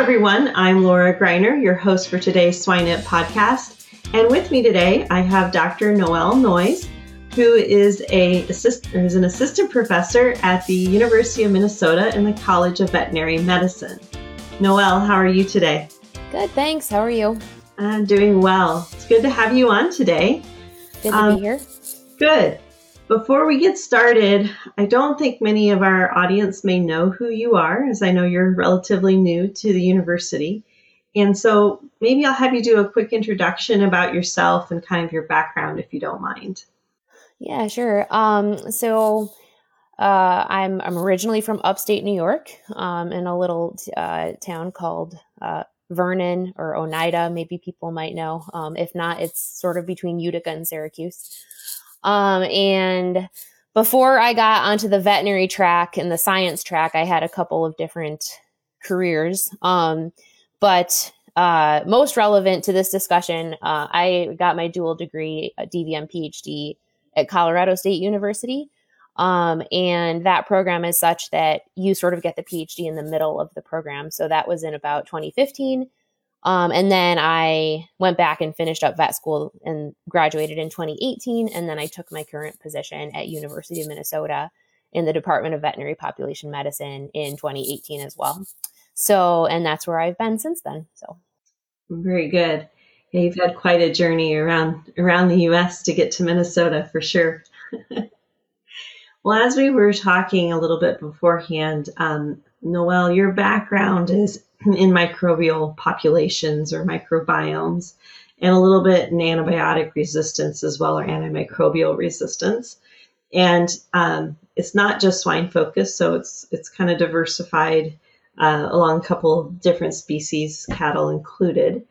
Everyone. I'm Laura Greiner, your host for today's Swine It podcast. And with me today, I have Dr. Noelle Noyes, who is, a assist, is an assistant professor at the University of Minnesota in the College of Veterinary Medicine. Noelle, how are you today? Good, thanks. How are you? I'm doing well. It's good to have you on today. Good to um, be here. Good. Before we get started, I don't think many of our audience may know who you are, as I know you're relatively new to the university. And so maybe I'll have you do a quick introduction about yourself and kind of your background, if you don't mind. Yeah, sure. Um, so uh, I'm I'm originally from upstate New York, um, in a little uh, town called uh, Vernon or Oneida. Maybe people might know. Um, if not, it's sort of between Utica and Syracuse. Um, and before I got onto the veterinary track and the science track, I had a couple of different careers. Um, but uh, most relevant to this discussion, uh, I got my dual degree, DVM PhD at Colorado State University. Um, and that program is such that you sort of get the PhD in the middle of the program. So that was in about 2015. Um, and then I went back and finished up vet school and graduated in 2018. And then I took my current position at University of Minnesota in the Department of Veterinary Population Medicine in 2018 as well. So, and that's where I've been since then. So, very good. Yeah, you've had quite a journey around around the U.S. to get to Minnesota for sure. well, as we were talking a little bit beforehand, um, Noelle, your background is in microbial populations or microbiomes, and a little bit in antibiotic resistance as well, or antimicrobial resistance. And um, it's not just swine focused, so it's it's kind of diversified uh, along a couple different species, cattle included.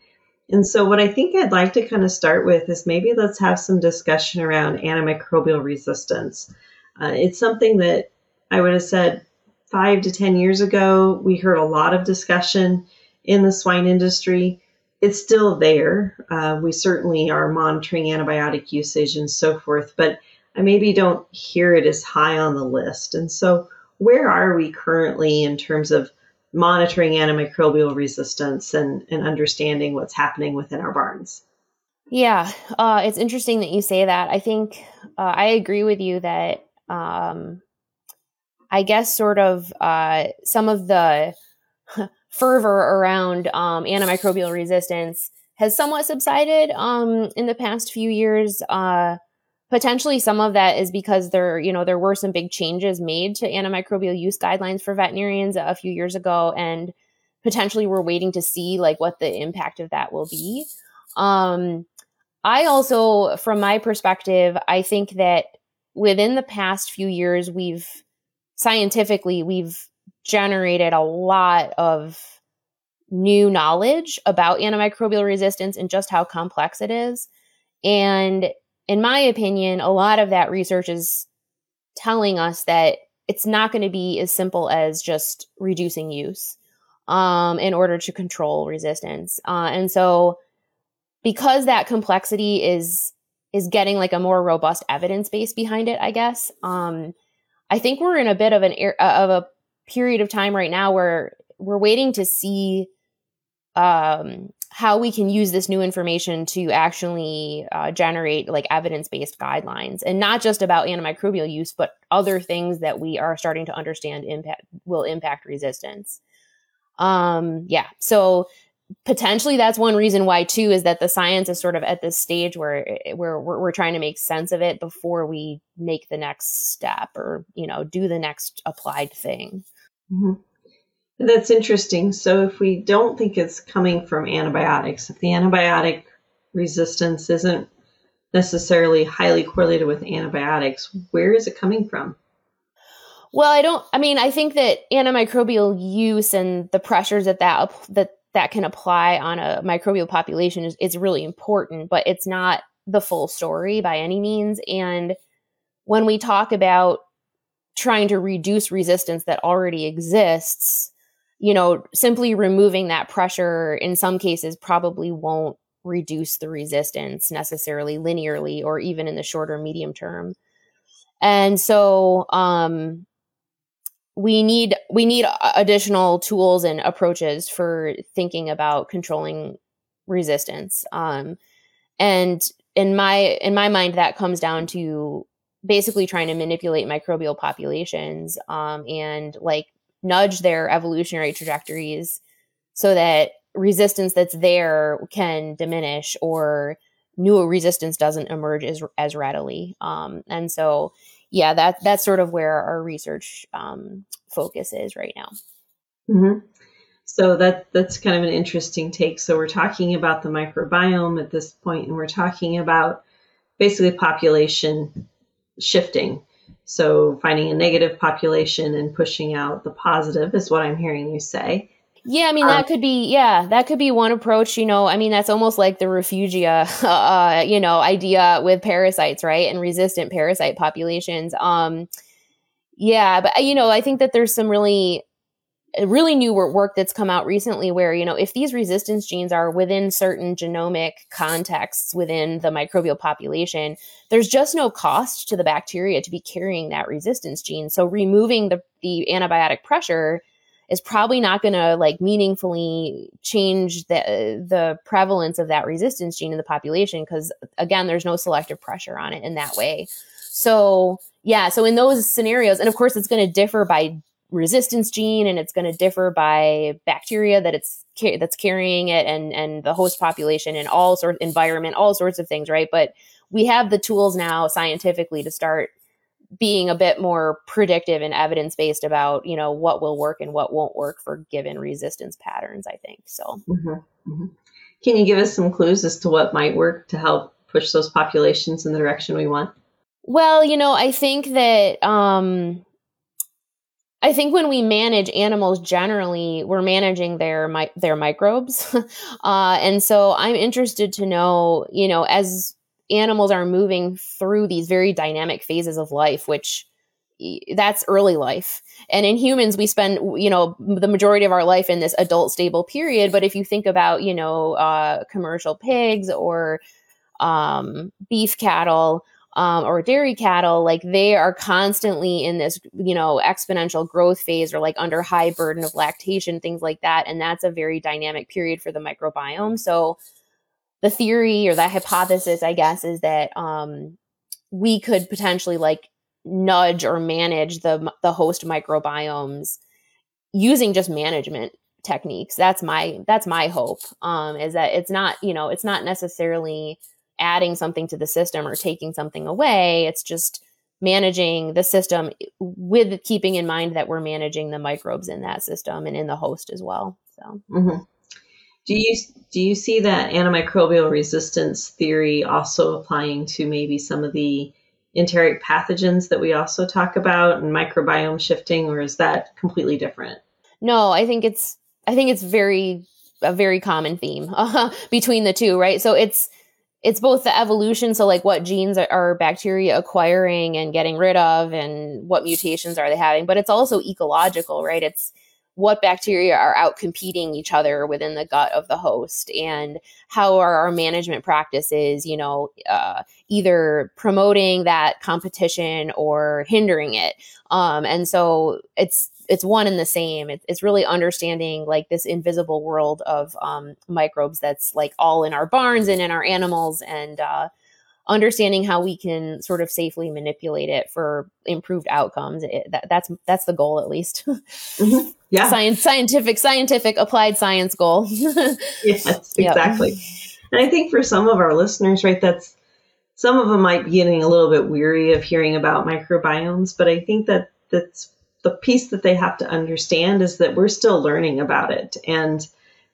And so, what I think I'd like to kind of start with is maybe let's have some discussion around antimicrobial resistance. Uh, it's something that I would have said five to 10 years ago, we heard a lot of discussion in the swine industry. It's still there. Uh, we certainly are monitoring antibiotic usage and so forth, but I maybe don't hear it as high on the list. And so, where are we currently in terms of monitoring antimicrobial resistance and, and understanding what's happening within our barns? Yeah, uh, it's interesting that you say that. I think uh, I agree with you that um, I guess, sort of uh, some of the fervor around um, antimicrobial resistance has somewhat subsided um, in the past few years. Uh, potentially, some of that is because there, you know, there were some big changes made to antimicrobial use guidelines for veterinarians a few years ago, and potentially we're waiting to see like what the impact of that will be. Um, I also, from my perspective, I think that within the past few years, we've scientifically we've generated a lot of new knowledge about antimicrobial resistance and just how complex it is. And in my opinion, a lot of that research is telling us that it's not going to be as simple as just reducing use. um, in order to control resistance. Uh, and so, because that complexity is is getting like a more robust evidence base behind it, I guess. Um, I think we're in a bit of an of a period of time right now where we're waiting to see um, how we can use this new information to actually uh, generate like evidence-based guidelines and not just about antimicrobial use but other things that we are starting to understand impact will impact resistance. Um yeah. So potentially that's one reason why too is that the science is sort of at this stage where where we're, we're trying to make sense of it before we make the next step or you know do the next applied thing mm-hmm. That's interesting. So if we don't think it's coming from antibiotics, if the antibiotic resistance isn't necessarily highly correlated with antibiotics, where is it coming from? Well, I don't I mean, I think that antimicrobial use and the pressures that that that that can apply on a microbial population is, is really important, but it's not the full story by any means. And when we talk about trying to reduce resistance that already exists, you know, simply removing that pressure in some cases probably won't reduce the resistance necessarily linearly or even in the shorter medium term. And so um, we need we need additional tools and approaches for thinking about controlling resistance. Um, and in my in my mind, that comes down to basically trying to manipulate microbial populations um, and like nudge their evolutionary trajectories so that resistance that's there can diminish or new resistance doesn't emerge as, as readily. Um, and so, yeah, that that's sort of where our research um, focus is right now. Mm-hmm. So that that's kind of an interesting take. So we're talking about the microbiome at this point, and we're talking about basically population shifting. So finding a negative population and pushing out the positive is what I'm hearing you say. Yeah, I mean that um, could be yeah, that could be one approach, you know. I mean that's almost like the refugia uh, you know, idea with parasites, right? And resistant parasite populations. Um yeah, but you know, I think that there's some really really new work that's come out recently where you know if these resistance genes are within certain genomic contexts within the microbial population there's just no cost to the bacteria to be carrying that resistance gene so removing the, the antibiotic pressure is probably not going to like meaningfully change the the prevalence of that resistance gene in the population because again there's no selective pressure on it in that way. So yeah so in those scenarios and of course it's going to differ by resistance gene and it's going to differ by bacteria that it's that's carrying it and and the host population and all sort of environment all sorts of things right? But we have the tools now scientifically to start being a bit more predictive and evidence based about you know what will work and what won't work for given resistance patterns i think so mm-hmm. Mm-hmm. can you give us some clues as to what might work to help push those populations in the direction we want well you know i think that um I think when we manage animals generally, we're managing their mi- their microbes, uh, and so I'm interested to know, you know, as animals are moving through these very dynamic phases of life, which that's early life, and in humans we spend, you know, the majority of our life in this adult stable period. But if you think about, you know, uh, commercial pigs or um, beef cattle um, or dairy cattle, like they are constantly in this, you know, exponential growth phase or like under high burden of lactation, things like that. And that's a very dynamic period for the microbiome. So the theory or the hypothesis, I guess, is that um, we could potentially like nudge or manage the the host microbiomes using just management techniques. That's my that's my hope. Um, is that it's not you know it's not necessarily adding something to the system or taking something away. It's just managing the system with keeping in mind that we're managing the microbes in that system and in the host as well. So, mm-hmm. Do you do you see that antimicrobial resistance theory also applying to maybe some of the enteric pathogens that we also talk about and microbiome shifting, or is that completely different? No, I think it's I think it's very a very common theme uh, between the two, right? So it's it's both the evolution so like what genes are, are, bacteria acquiring and getting rid of and what mutations are they having but it's also ecological right it's what bacteria are out competing each other within the gut of the host and how are our management practices you know uh, either promoting that competition or hindering it. Um, and so it's it's one and the same. It, it's really understanding like this invisible world of um, microbes that's like all in our barns and in our animals and uh, understanding how we can sort of safely manipulate it for improved outcomes. It, that, that's that's the goal, at least. mm-hmm. Yeah, science, scientific, scientific, applied science goal. yes, exactly. Yep. And I think for some of our listeners, right, that's some of them might be getting a little bit weary of hearing about microbiomes, but I think that that's the piece that they have to understand is that we're still learning about it and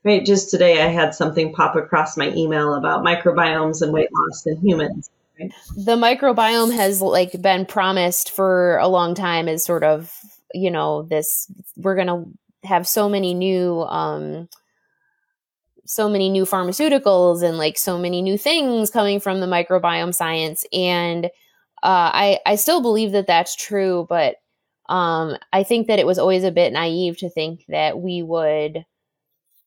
Right, just today I had something pop across my email about microbiomes and weight loss in humans. Right? The microbiome has like been promised for a long time as sort of, you know, this we're going to have so many new um so many new pharmaceuticals and like so many new things coming from the microbiome science and uh, I I still believe that that's true, but um, I think that it was always a bit naive to think that we would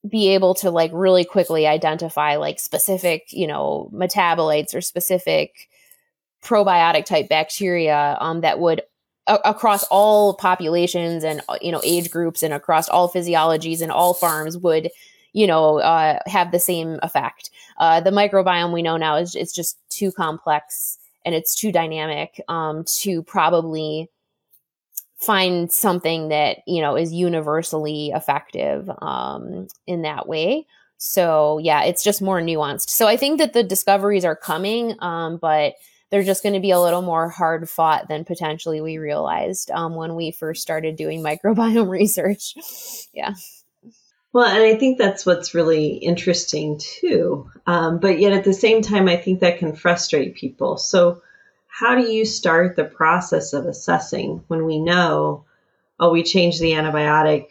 be able to like really quickly identify like specific, you know, metabolites or specific probiotic type bacteria um, that would a- across all populations and uh, you know age groups and across all physiologies and all farms would you know uh, have the same effect. Uh, the microbiome we know now is it's just too complex and it's too dynamic um, to probably find something that you know is universally effective um, in that way. So yeah it's just more nuanced. So i think that the discoveries are coming um, but they're just going to be a little more hard fought than potentially we realized um, when we first started doing microbiome research. Yeah. Well and i think that's what's really interesting too um, but yet at the same time i think that can frustrate people. So how do you start the process of assessing when we know, oh, we changed the antibiotic,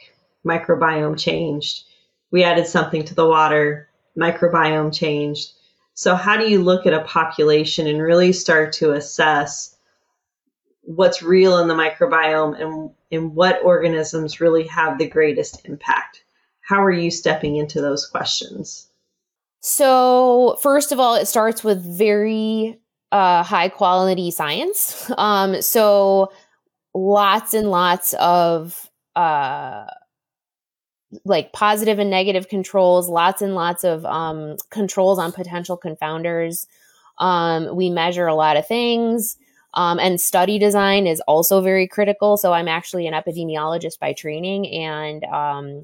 microbiome changed, we added something to the water, microbiome changed. So, how do you look at a population and really start to assess what's real in the microbiome and, and what organisms really have the greatest impact? How are you stepping into those questions? So, first of all, it starts with very uh, high quality science. Um, so lots and lots of uh, like positive and negative controls, lots and lots of um, controls on potential confounders. Um, we measure a lot of things. Um, and study design is also very critical. So I'm actually an epidemiologist by training, and um,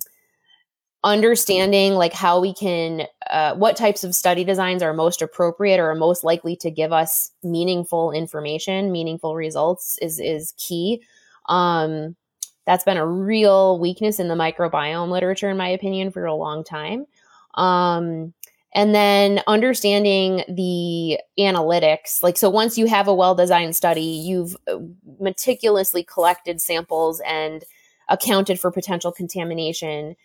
understanding like how we can uh, what types of study designs are most appropriate or are most likely to give us meaningful information meaningful results is is key. Um, that's been a real weakness in the microbiome literature in my opinion for a long time. Um, and then understanding the analytics like so once you have a well designed study you've uh, meticulously collected samples and accounted for potential contamination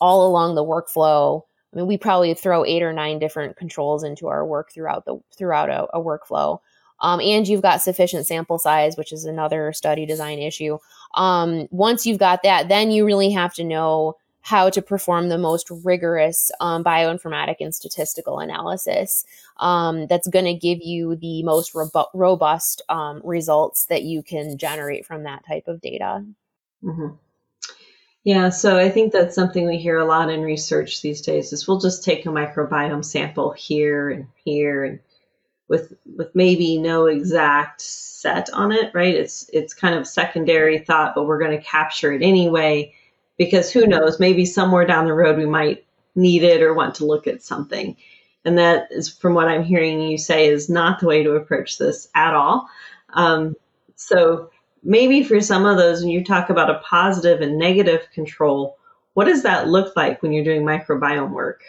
all along the workflow. I mean, we probably throw eight or nine different controls into our work throughout the throughout a, a workflow. Um, and you've got sufficient sample size, which is another study design issue. Um, once you've got that, then you really have to know how to perform the most rigorous um, bioinformatic and statistical analysis um, that's going to give you the most robu- robust um, results that you can generate from that type of data. Mm-hmm. Yeah, so I think that's something we hear a lot in research these days is we'll just take a microbiome sample here and here and with with maybe no exact set on it, right? It's it's kind of secondary thought, but we're going to capture it anyway because who knows, maybe somewhere down the road we might need it or want to look at something. And that is from what I'm hearing you say is not the way to approach this at all. Um, so maybe for some of those, when you talk about a positive and negative control, what does that look like when you're doing microbiome work?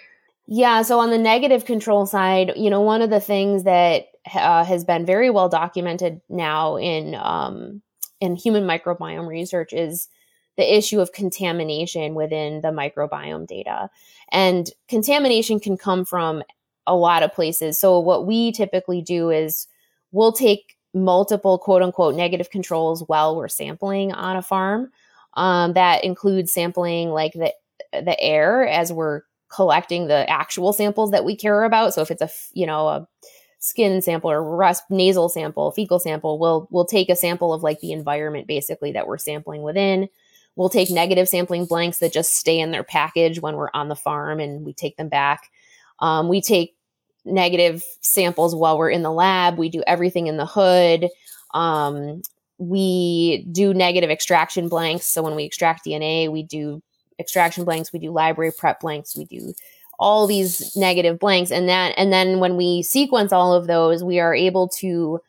Yeah, so on the negative control side, you know, one of the things that uh, has been very well documented now in um, in human microbiome research is the issue of contamination within the microbiome data. And contamination can come from a lot of places. So what we typically do is we'll take multiple quote unquote negative controls while we're sampling on a farm. Um, that includes sampling like the the air as we're collecting the actual samples that we care about. So if it's a you know a skin sample or nasal sample, fecal sample, we'll we'll take a sample of like the environment basically that we're sampling within. We'll take negative sampling blanks that just stay in their package when we're on the farm and we take them back. Um, we take negative samples while we're in the lab. We do everything in the hood. Um, we do negative extraction blanks. So when we extract DNA, we do extraction blanks, we do library prep blanks, we do all these negative blanks and that and then when we sequence all of those we are able to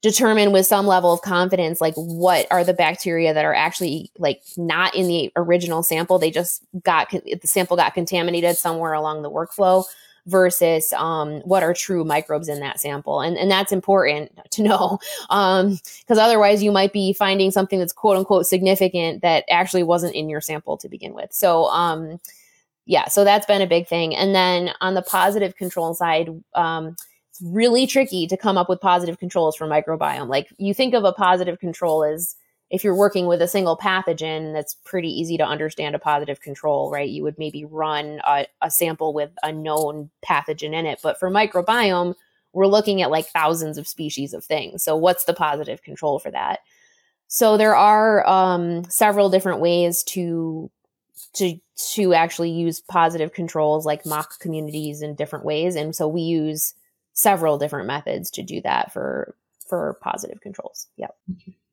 determine with some level of confidence like what are the bacteria that are actually like not in the original sample they just got the sample got contaminated somewhere along the workflow versus um, what are true microbes in that sample and, and that's important to know because um, otherwise you might be finding something that's quote unquote significant that actually wasn't in your sample to begin with so um, yeah, so that's been a big thing. And then on the positive control side, um, it's really tricky to come up with positive controls for microbiome. Like you think of a positive control as if you're working with a single pathogen, that's pretty easy to understand a positive control, right? You would maybe run a, a sample with a known pathogen in it. But for microbiome, we're looking at like thousands of species of things. So what's the positive control for that? So there are um, several different ways to to to actually use positive controls like mock communities in different ways and so we use several different methods to do that for for positive controls yep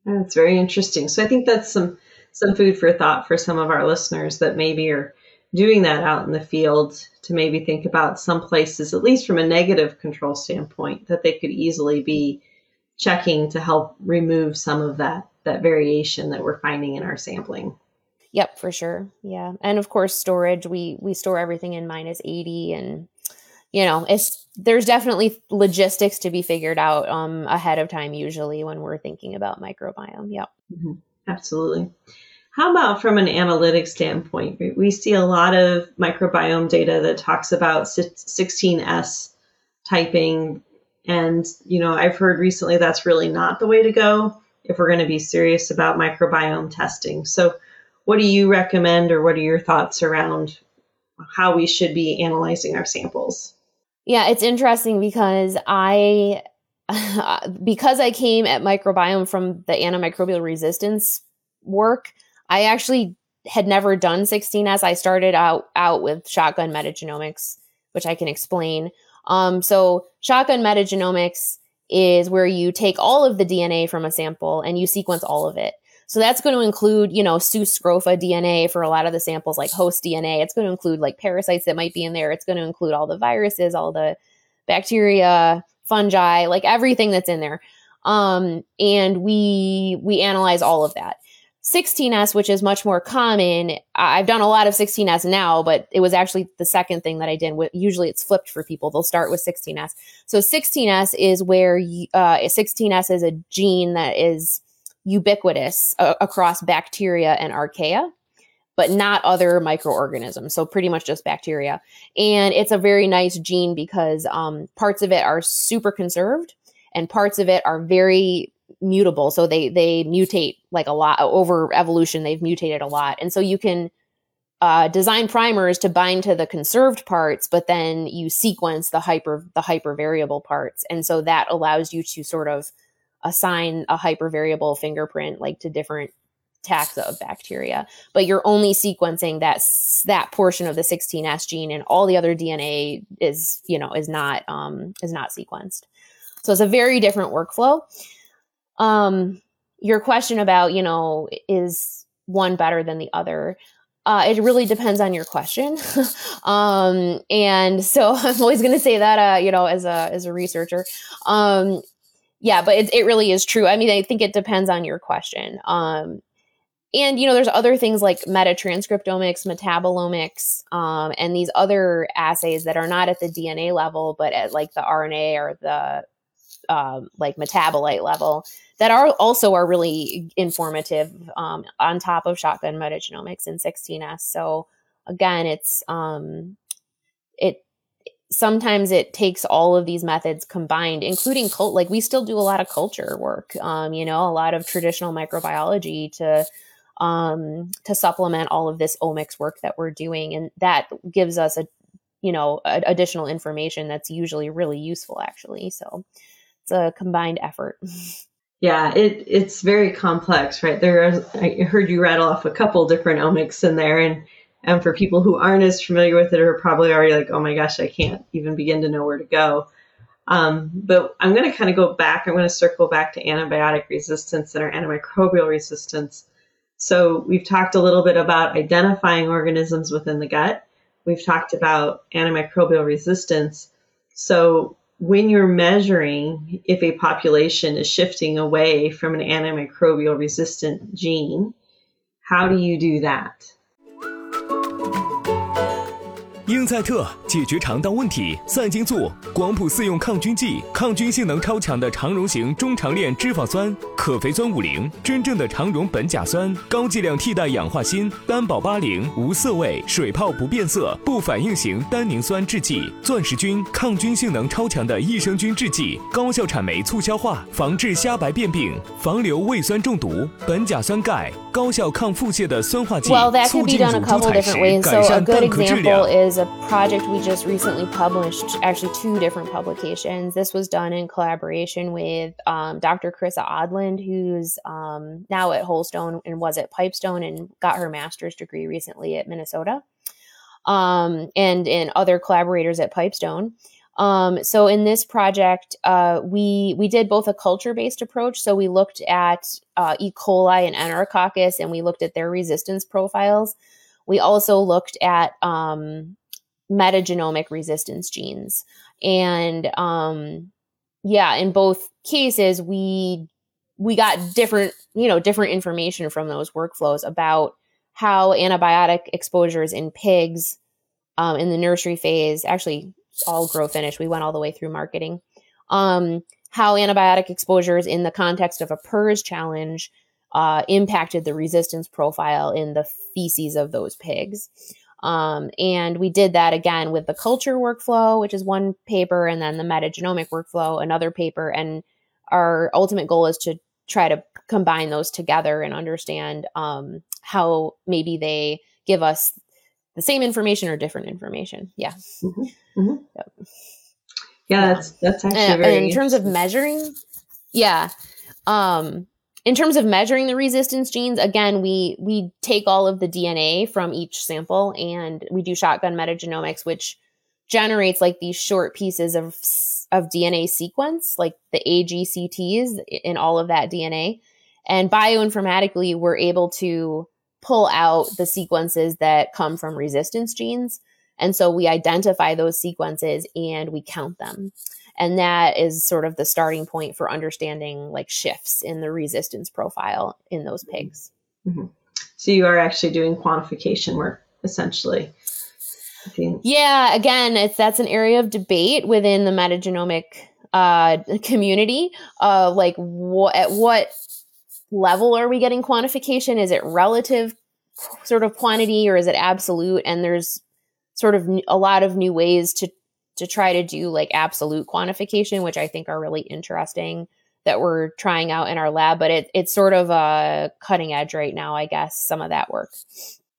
that's very interesting so i think that's some some food for thought for some of our listeners that maybe are doing that out in the field to maybe think about some places at least from a negative control standpoint that they could easily be checking to help remove some of that that variation that we're finding in our sampling Yep, for sure. Yeah. And of course storage, we we store everything in minus 80 and you know, it's there's definitely logistics to be figured out um ahead of time usually when we're thinking about microbiome. Yep. Mm-hmm. Absolutely. How about from an analytics standpoint? We see a lot of microbiome data that talks about 16S typing and you know, I've heard recently that's really not the way to go if we're going to be serious about microbiome testing. So what do you recommend or what are your thoughts around how we should be analyzing our samples? Yeah, it's interesting because I because I came at microbiome from the antimicrobial resistance work, I actually had never done 16S. I started out out with shotgun metagenomics, which I can explain. Um, so shotgun metagenomics is where you take all of the DNA from a sample and you sequence all of it. So that's going to include, you know, sus scrofa DNA for a lot of the samples, like host DNA. It's going to include like parasites that might be in there. It's going to include all the viruses, all the bacteria, fungi, like everything that's in there. Um, and we we analyze all of that. 16S, which is much more common. I've done a lot of 16S now, but it was actually the second thing that I did. Usually it's flipped for people. They'll start with 16S. So 16S is where you, uh, 16S is a gene that is ubiquitous uh, across bacteria and archaea, but not other microorganisms. So pretty much just bacteria. And it's a very nice gene because um, parts of it are super conserved and parts of it are very mutable. So they they mutate like a lot over evolution. They've mutated a lot, and so you can. Uh, design primers to bind to the conserved parts, but then you sequence the hyper the hyper variable parts, and so that allows you to sort of assign a hypervariable fingerprint like to different taxa of bacteria. But you're only sequencing that that portion of the 16s gene and all the other dna is you know is not um is not sequenced. So it's a very different workflow. Um your question about you know is one better than the other? Uh, it really depends on your question, um, and so I'm always going to say that uh, you know as a as a researcher, um, yeah, but it, it really is true. I mean, I think it depends on your question. Um, and you know, there's other things like metatranscriptomics, metabolomics, um, and these other assays that are not at the DNA level, but at like the RNA or the um, like metabolite level that are also are really informative um, on top of shotgun metagenomics and 16S. So again, it's um, it sometimes it takes all of these methods combined, including cult. Like we still do a lot of culture work, um, you know, a lot of traditional microbiology to um, to supplement all of this omics work that we're doing. And that gives us a, you know, a, additional information that's usually really useful actually. So it's a combined effort. Yeah, it it's very complex, right? There are, I heard you rattle off a couple different omics in there and and for people who aren't as familiar with it are probably already like, oh my gosh, I can't even begin to know where to go. Um, but I'm going to kind of go back. I'm going to circle back to antibiotic resistance and our antimicrobial resistance. So we've talked a little bit about identifying organisms within the gut. We've talked about antimicrobial resistance. So when you're measuring if a population is shifting away from an antimicrobial resistant gene, how do you do that? 英赛特解决肠道问题，赛金素广谱四用抗菌剂，抗菌性能超强的肠溶型中长链脂肪酸，可肥酸五零，真正的肠溶苯甲酸，高剂量替代氧化锌，单保八零，无色味，水泡不变色，不反应型单宁酸制剂，钻石菌抗菌性能超强的益生菌制剂，高效产酶促消化，防治虾白变病，防流胃酸中毒，苯甲酸钙，高效抗腹泻的酸化剂，促进乳猪采食，改善蛋壳质量。a project we just recently published, actually, two different publications. This was done in collaboration with um, Dr. Carissa Odland, who's um, now at Holstone and was at Pipestone and got her master's degree recently at Minnesota, um, and and other collaborators at Pipestone. Um, so in this project, uh, we we did both a culture based approach. So we looked at uh, E. coli and Enterococcus, and we looked at their resistance profiles. We also looked at um, metagenomic resistance genes. And um, yeah, in both cases, we we got different, you know, different information from those workflows about how antibiotic exposures in pigs um, in the nursery phase, actually all grow finish, we went all the way through marketing, um, how antibiotic exposures in the context of a PRRS challenge uh, impacted the resistance profile in the feces of those pigs. Um, and we did that again with the culture workflow, which is one paper, and then the metagenomic workflow, another paper. And our ultimate goal is to try to combine those together and understand um, how maybe they give us the same information or different information. Yeah. Mm-hmm. Mm-hmm. Yep. Yeah, that's that's actually and, very. And in terms of measuring, yeah, um, in terms of measuring the resistance genes again we we take all of the dna from each sample and we do shotgun metagenomics which generates like these short pieces of of dna sequence like the agcts in all of that dna and bioinformatically we're able to pull out the sequences that come from resistance genes and so we identify those sequences and we count them. And that is sort of the starting point for understanding like shifts in the resistance profile in those pigs. Mm-hmm. so you are actually doing quantification work essentially. Yeah again it's that's an area of debate within the metagenomic uh, community uh, like what at what level are we getting quantification? Is it relative sort of quantity or is it absolute? And there's sort of a lot of new ways to to try to do like absolute quantification, which I think are really interesting that we're trying out in our lab. But it, it's sort of a cutting edge right now, I guess, some of that work.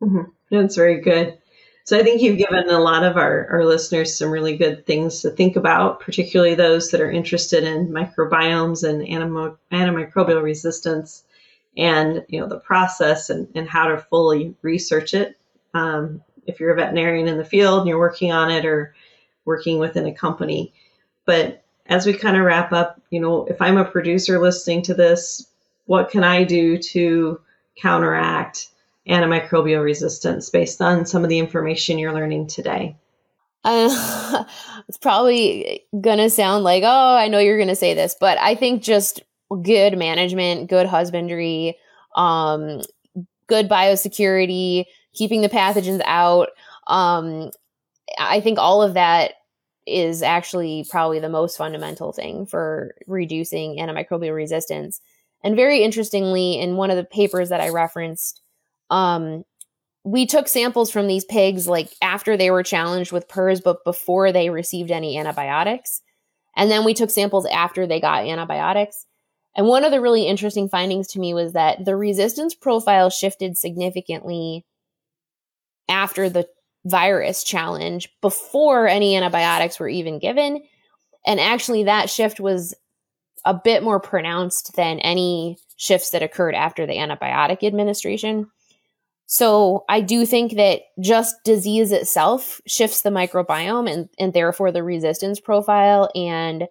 Mm-hmm. That's very good. So I think you've given a lot of our, our listeners some really good things to think about, particularly those that are interested in microbiomes and animo- antimicrobial resistance and you know the process and, and how to fully research it. Um, if you're a veterinarian in the field and you're working on it or working within a company. But as we kind of wrap up, you know, if I'm a producer listening to this, what can I do to counteract antimicrobial resistance based on some of the information you're learning today? Uh, it's probably gonna sound like, oh, I know you're gonna say this, but I think just good management, good husbandry, um, good biosecurity, keeping the pathogens out. Um, I think all of that is actually probably the most fundamental thing for reducing antimicrobial resistance. And very interestingly, in one of the papers that I referenced, um, we took samples from these pigs like after they were challenged with PRRS, but before they received any antibiotics. And then we took samples after they got antibiotics. And one of the really interesting findings to me was that the resistance profile shifted significantly after the virus challenge before any antibiotics were even given. And actually, that shift was a bit more pronounced than any shifts that occurred after the antibiotic administration. So I do think that just disease itself shifts the microbiome and, and therefore the resistance profile. And,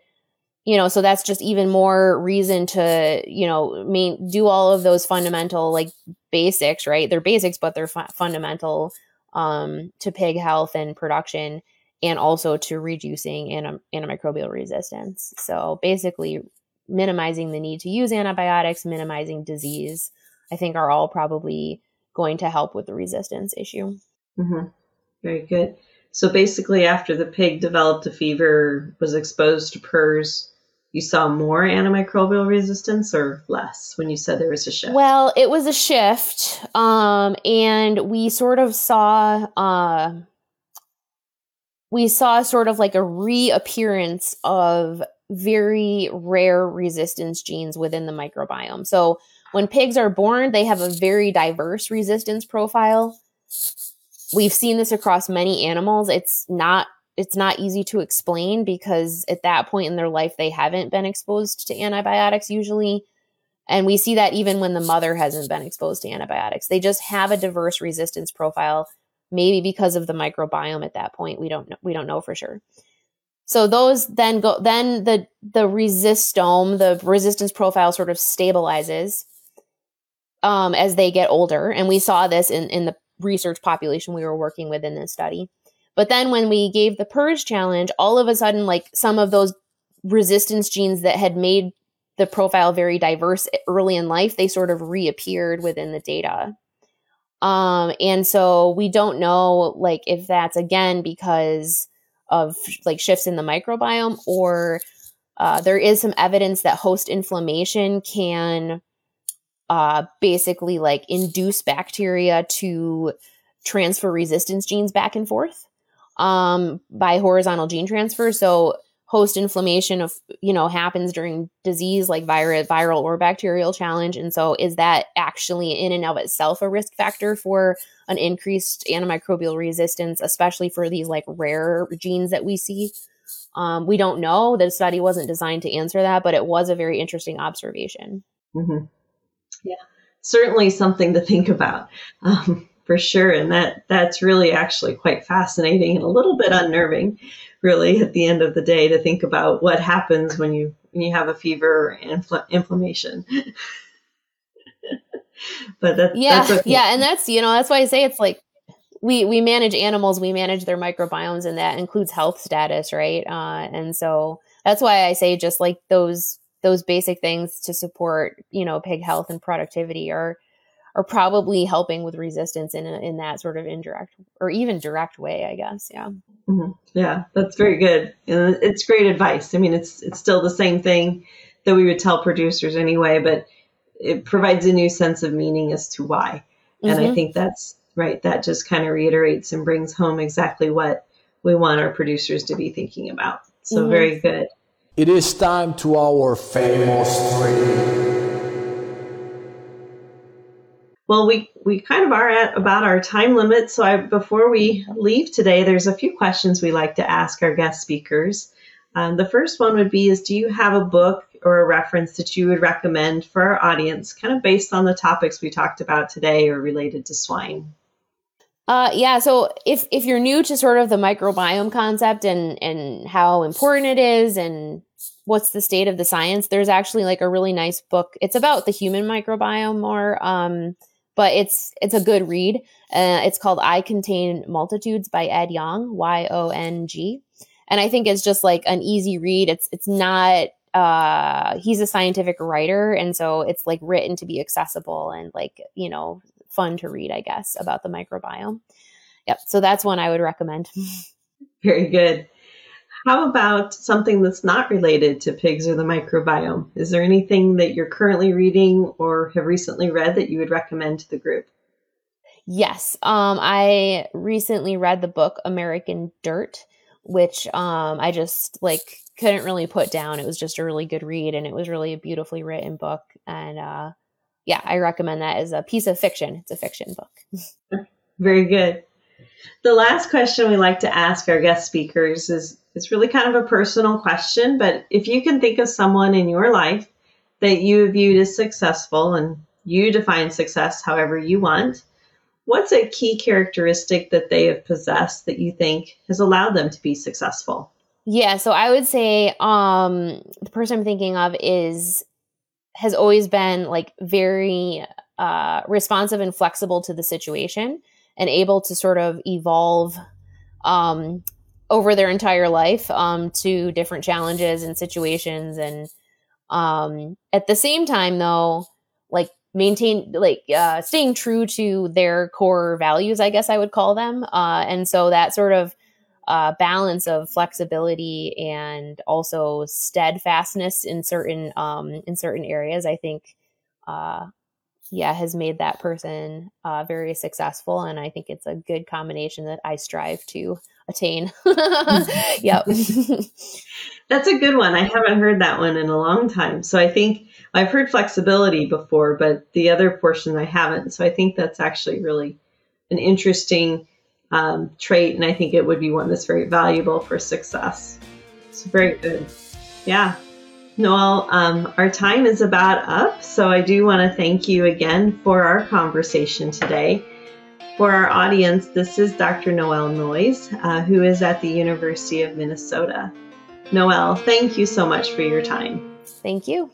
you know, so that's just even more reason to, you know, mean, do all of those fundamental like basics, right? They're basics, but they're fu- fundamental um, to pig health and production and also to reducing antim- antimicrobial resistance. So basically, minimizing the need to use antibiotics, minimizing disease, I think are all probably going to help with the resistance issue. Mm-hmm. Very good. So basically, after the pig developed a fever, was exposed to PRRS, you saw more antimicrobial resistance or less when you said there was a shift? Well, it was a shift. Um, and we sort of saw uh, we saw sort of like a reappearance of very rare resistance genes within the microbiome. So when pigs are born, they have a very diverse resistance profile. We've seen this across many animals. It's not it's not easy to explain because at that point in their life they haven't been exposed to antibiotics usually. And we see that even when the mother hasn't been exposed to antibiotics. They just have a diverse resistance profile maybe because of the microbiome at that point. We don't know, we don't know for sure. So those then go then the the resistome, the resistance profile sort of stabilizes um, as they get older. And we saw this in, in the research population we were working with in this study. But then when we gave the PRRS challenge, all of a sudden, like some of those resistance genes that had made the profile very diverse early in life, they sort of reappeared within the data. Um, and so we don't know like if that's again because of like shifts in the microbiome or uh, there is some evidence that host inflammation can uh, basically like induce bacteria to transfer resistance genes back and forth um, by horizontal gene transfer. So host inflammation of you know happens during disease like viral viral or bacterial challenge. And so is that actually in and of itself a risk factor for an increased antimicrobial resistance especially for these like rare genes that we see? Um, we don't know. The study wasn't designed to answer that but it was a very interesting observation. Mm-hmm. yeah. Certainly something to think about. Um, for sure and that that's really actually quite fascinating and a little bit unnerving really at the end of the day to think about what happens when you when you have a fever and infl- inflammation. but that's yeah, that's okay. yeah, and that's you know that's why I say it's like we we manage animals, we manage their microbiomes, and that includes health status, right? Uh, and so that's why I say just like those those basic things to support you know pig health and productivity are are probably helping with resistance in a, in that sort of indirect or even direct way, I guess. Yeah. Mm-hmm. Yeah, that's very good. And it's great advice. I mean, it's it's still the same thing that we would tell producers anyway, but it provides a new sense of meaning as to why. And mm-hmm. I think that's right. That just kind of reiterates and brings home exactly what we want our producers to be thinking about. So mm-hmm. very good. It is time to our famous three. Well, we, we kind of are at about our time limit. So I, before we leave today, there's a few questions we like to ask our guest speakers. Um, the first one would be is do you have a book or a reference that you would recommend for our audience, kind of based on the topics we talked about today or related to swine? Uh, yeah, so if if you're new to sort of the microbiome concept and and how important it is and what's the state of the science, there's actually like a really nice book. It's about the human microbiome more. Um, but it's it's a good read. Uh, it's called "I Contain Multitudes" by Ed Yong, Y O N G, and I think it's just like an easy read. It's it's not. Uh, he's a scientific writer, and so it's like written to be accessible and like you know fun to read, I guess, about the microbiome. Yep. So that's one I would recommend. Very good. How about something that's not related to pigs or the microbiome? Is there anything that you're currently reading or have recently read that you would recommend to the group? Yes. Um, I recently read the book American Dirt which um, I just like couldn't really put down. It was just a really good read, and it was really a beautifully written book. And uh, yeah, I recommend that as a piece of fiction. It's a fiction book. Very good. The last question we like to ask our guest speakers is it's really kind of a personal question, but if you can think of someone in your life that you viewed as successful and you define success however you want, what's a key characteristic that they have possessed that you think has allowed them to be successful? Yeah, so I would say um the person I'm thinking of is has always been like very uh responsive and flexible to the situation and able to sort of evolve um over their entire life um to different challenges and situations. And um at the same time though like maintain like uh staying true to their core values i guess i would call them. Uh and so that sort of uh, balance of flexibility and also steadfastness in certain um, in certain areas, I think, uh, yeah, has made that person uh, very successful, and I think it's a good combination that I strive to attain. yep, that's a good one. I haven't heard that one in a long time, so I think I've heard flexibility before, but the other portion I haven't. So I think that's actually really an interesting um, trait, and I think it would be one that's very valuable for success. So very good. Yeah. Noelle, um, our time is about up, so I do want to thank you again for our conversation today. For our audience, this is Dr. Noelle Noyes, uh, who is at the University of Minnesota. Noelle, thank you so much for your time. Thank you.